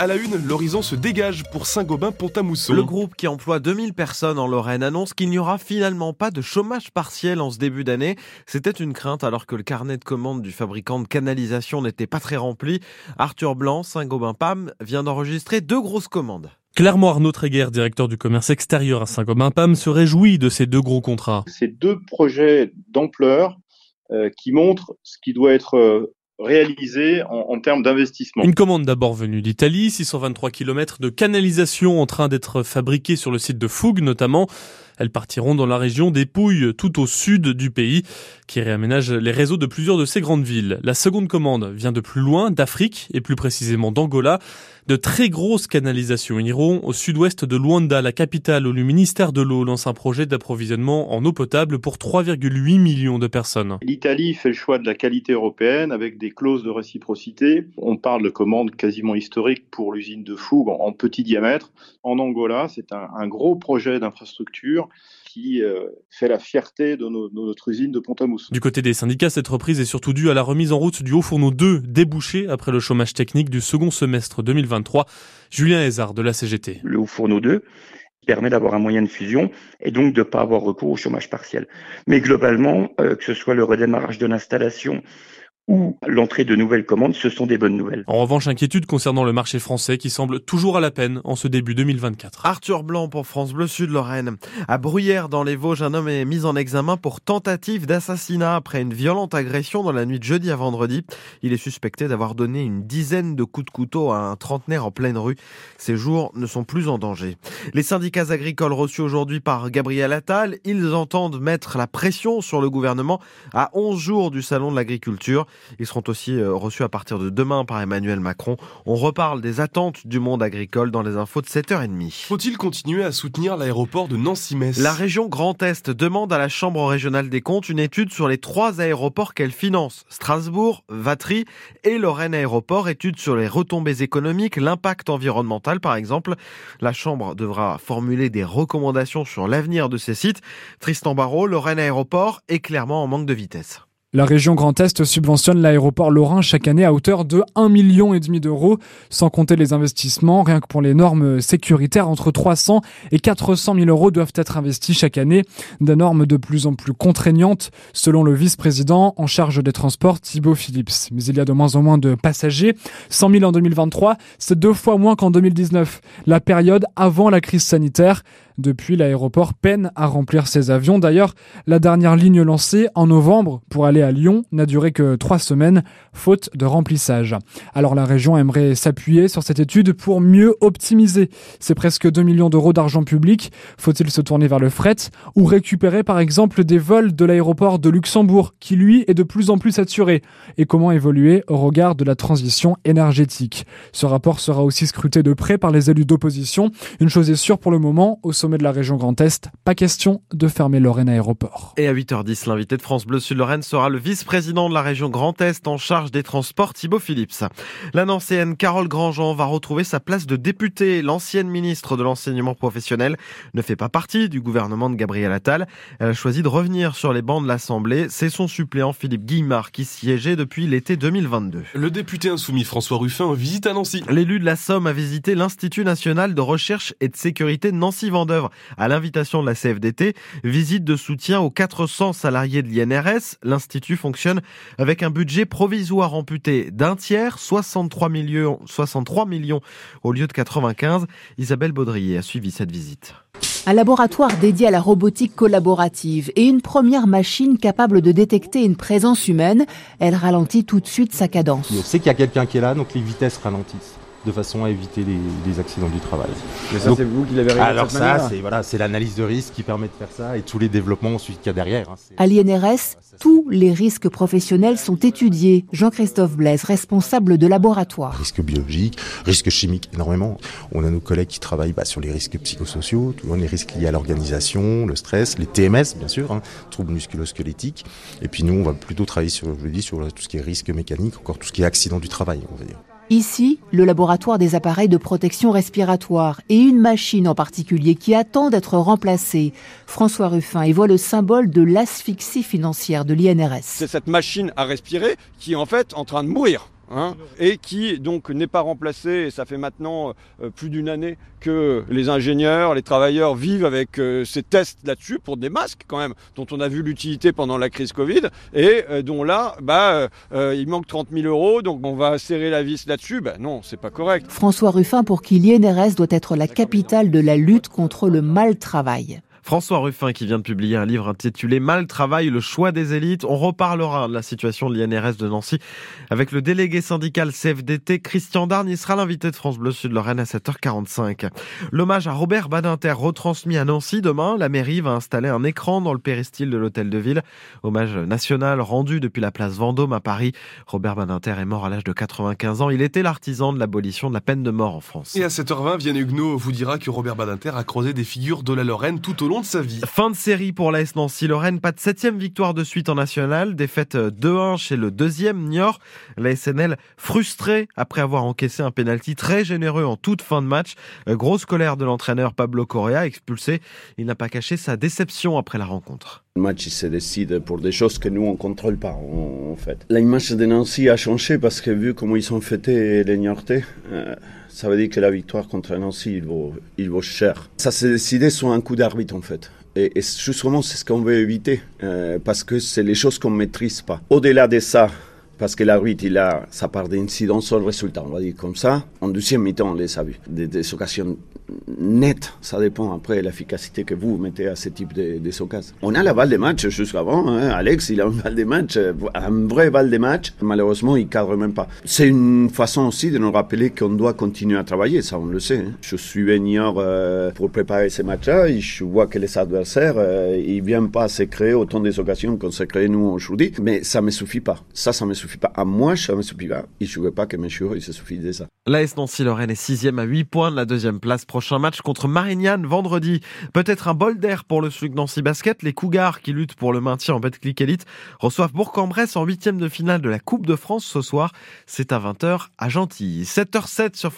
À la une, l'horizon se dégage pour Saint-Gobain-Pont-à-Mousson. Le groupe qui emploie 2000 personnes en Lorraine annonce qu'il n'y aura finalement pas de chômage partiel en ce début d'année. C'était une crainte alors que le carnet de commandes du fabricant de canalisation n'était pas très rempli. Arthur Blanc, Saint-Gobain-Pam, vient d'enregistrer deux grosses commandes. Clairement, Arnaud Tréguer, directeur du commerce extérieur à Saint-Gobain-Pam, se réjouit de ces deux gros contrats. Ces deux projets d'ampleur euh, qui montrent ce qui doit être euh, réalisé en, termes d'investissement. Une commande d'abord venue d'Italie, 623 km de canalisation en train d'être fabriquée sur le site de Fougue notamment. Elles partiront dans la région des Pouilles, tout au sud du pays, qui réaménage les réseaux de plusieurs de ces grandes villes. La seconde commande vient de plus loin, d'Afrique, et plus précisément d'Angola. De très grosses canalisations iront au sud-ouest de Luanda, la capitale, où le ministère de l'eau lance un projet d'approvisionnement en eau potable pour 3,8 millions de personnes. L'Italie fait le choix de la qualité européenne avec des clauses de réciprocité. On parle de commandes quasiment historiques pour l'usine de Fougue en petit diamètre. En Angola, c'est un, un gros projet d'infrastructure qui euh, fait la fierté de, nos, de, notre usine de Pont-à-Mousson. Du côté des syndicats, cette reprise est surtout due à la remise en route du Haut Fourneau 2, débouché après le chômage technique du second semestre 2023. Julien Hézard de la CGT. Le Haut Fourneau 2 permet d'avoir un moyen de fusion et donc de ne pas avoir recours au chômage partiel. Mais globalement, euh, que ce soit le redémarrage de l'installation ou l'entrée de nouvelles commandes, ce sont des bonnes nouvelles. En revanche, inquiétude concernant le marché français qui semble toujours à la peine en ce début 2024. Arthur Blanc pour France Bleu Sud Lorraine. À Bruyères, dans les Vosges, un homme est mis en examen pour tentative d'assassinat après une violente agression dans la nuit de jeudi à vendredi. Il est suspecté d'avoir donné une dizaine de coups de couteau à un trentenaire en pleine rue. Ces jours ne sont plus en danger. Les syndicats agricoles reçus aujourd'hui par Gabriel Attal, ils entendent mettre la pression sur le gouvernement à 11 jours du salon de l'agriculture. Ils seront aussi euh, reçus à partir de demain par Emmanuel Macron. On reparle des attentes du monde agricole dans les infos de 7h30. Faut-il continuer à soutenir l'aéroport de Nancy-Metz? La région Grand Est demande à la Chambre régionale des comptes une étude sur les trois aéroports qu'elle finance. Strasbourg, Vatry et Lorraine Aéroport. Étude sur les retombées économiques, l'impact environnemental par exemple. La Chambre devra formuler des recommandations sur l'avenir de ces sites. Tristan Barrault, Lorraine Aéroport est clairement en manque de vitesse. La région Grand Est subventionne l'aéroport lorrain chaque année à hauteur de 1,5 million d'euros, sans compter les investissements. Rien que pour les normes sécuritaires, entre 300 et 400 000 euros doivent être investis chaque année. Des normes de plus en plus contraignantes, selon le vice-président en charge des transports, Thibaut Phillips. Mais il y a de moins en moins de passagers. 100 000 en 2023, c'est deux fois moins qu'en 2019, la période avant la crise sanitaire. Depuis, l'aéroport peine à remplir ses avions. D'ailleurs, la dernière ligne lancée en novembre pour aller à Lyon n'a duré que trois semaines, faute de remplissage. Alors la région aimerait s'appuyer sur cette étude pour mieux optimiser. C'est presque 2 millions d'euros d'argent public. Faut-il se tourner vers le fret ou récupérer par exemple des vols de l'aéroport de Luxembourg qui lui est de plus en plus saturé? Et comment évoluer au regard de la transition énergétique? Ce rapport sera aussi scruté de près par les élus d'opposition. Une chose est sûre pour le moment, de la région Grand Est, pas question de fermer Lorraine Aéroport. Et à 8h10, l'invité de France Bleu Sud Lorraine sera le vice-président de la région Grand Est en charge des transports, Thibaut Phillips. La nancéenne Carole Grandjean va retrouver sa place de députée. L'ancienne ministre de l'enseignement professionnel ne fait pas partie du gouvernement de Gabriel Attal. Elle a choisi de revenir sur les bancs de l'Assemblée. C'est son suppléant Philippe Guillemard qui siégeait depuis l'été 2022. Le député insoumis François Ruffin visite à Nancy. L'élu de la Somme a visité l'Institut national de recherche et de sécurité de À l'invitation de la CFDT. Visite de soutien aux 400 salariés de l'INRS. L'Institut fonctionne avec un budget provisoire amputé d'un tiers, 63 millions, 63 millions au lieu de 95. Isabelle Baudrier a suivi cette visite. Un laboratoire dédié à la robotique collaborative et une première machine capable de détecter une présence humaine. Elle ralentit tout de suite sa cadence. On sait qu'il y a quelqu'un qui est là, donc les vitesses ralentissent de façon à éviter les, les accidents du travail. Mais ça, c'est vous qui l'avez réalisé Alors ça, c'est voilà, c'est l'analyse de risque qui permet de faire ça et tous les développements ensuite qu'il y a derrière. Hein, à l'INRS, tous les risques professionnels sont étudiés. Jean-Christophe Blaise, responsable de laboratoire. Risques biologiques, risques chimiques, énormément. On a nos collègues qui travaillent bah, sur les risques psychosociaux, les risques liés à l'organisation, le stress, les TMS, bien sûr, hein, troubles musculo-squelettiques. Et puis nous, on va plutôt travailler sur, je dis, sur tout ce qui est risque mécanique, encore tout ce qui est accident du travail, on va dire. Ici, le laboratoire des appareils de protection respiratoire et une machine en particulier qui attend d'être remplacée. François Ruffin y voit le symbole de l'asphyxie financière de l'INRS. C'est cette machine à respirer qui est en fait en train de mourir. Hein, et qui donc n'est pas remplacé. Et ça fait maintenant euh, plus d'une année que les ingénieurs, les travailleurs vivent avec euh, ces tests là-dessus pour des masques quand même, dont on a vu l'utilité pendant la crise Covid, et euh, dont là, bah, il manque 30 000 euros, donc on va serrer la vis là-dessus. Ben non, c'est pas correct. François Ruffin, pour qui l'INRS doit être la capitale de la lutte contre le mal travail. François Ruffin qui vient de publier un livre intitulé Mal travail, le choix des élites. On reparlera de la situation de l'INRS de Nancy avec le délégué syndical CFDT Christian Darn. Il sera l'invité de France Bleu Sud-Lorraine à 7h45. L'hommage à Robert Badinter retransmis à Nancy demain. La mairie va installer un écran dans le péristyle de l'hôtel de ville. Hommage national rendu depuis la place Vendôme à Paris. Robert Badinter est mort à l'âge de 95 ans. Il était l'artisan de l'abolition de la peine de mort en France. Et à 7h20, Vianney Huguenot vous dira que Robert Badinter a des figures de la Lorraine tout au long Fin de série pour l'AS Nancy-Lorraine, pas de septième victoire de suite en national, défaite 2-1 chez le deuxième Niort. La SNL frustrée après avoir encaissé un pénalty très généreux en toute fin de match. Euh, grosse colère de l'entraîneur Pablo Correa, expulsé. Il n'a pas caché sa déception après la rencontre. Match se décide pour des choses que nous on contrôle pas en, fait. L'image de Nancy a changé parce que vu comment ils ont fêté les euh, ça veut dire que la victoire contre Nancy, il vaut, il vaut cher. Ça s'est décidé sur un coup d'arbitre en fait. Et, justement, c'est ce qu'on veut éviter, euh, parce que c'est les choses qu'on ne maîtrise pas. Au-delà de ça, parce que l'arbitre, il a sa part d'incidence sur le résultat, on va dire comme ça. En deuxième mi-temps, on les a vus. Des, des occasions net. Ça dépend après l'efficacité que vous mettez à ce type de, de On a la balle de match jusqu'avant. Hein. Alex, il a une balle de match, un vrai balle de match. Malheureusement, il cadre même pas. C'est une façon aussi de nous rappeler qu'on doit continuer à travailler. Ça, on le sait. Hein. Je suis venu euh, pour préparer ces matchs-là je vois que les adversaires, euh, ils viennent pas se créer autant d'occasions qu'on s'est créé nous aujourd'hui. Mais ça me suffit pas. Ça, ça me suffit pas. À moi, ça me suffit pas. Il ne pas que mes il se suffit de ça. L'AS Nancy-Lorraine est sixième à 8 points de la deuxième place prochain match contre Marignane vendredi. Peut-être un bol d'air pour le SLUC Nancy Basket. Les Cougars qui luttent pour le maintien en Betclic Elite reçoivent Bourg-en-Bresse en huitième de finale de la Coupe de France ce soir. C'est à 20h à Gentilly. 7h07 sur France.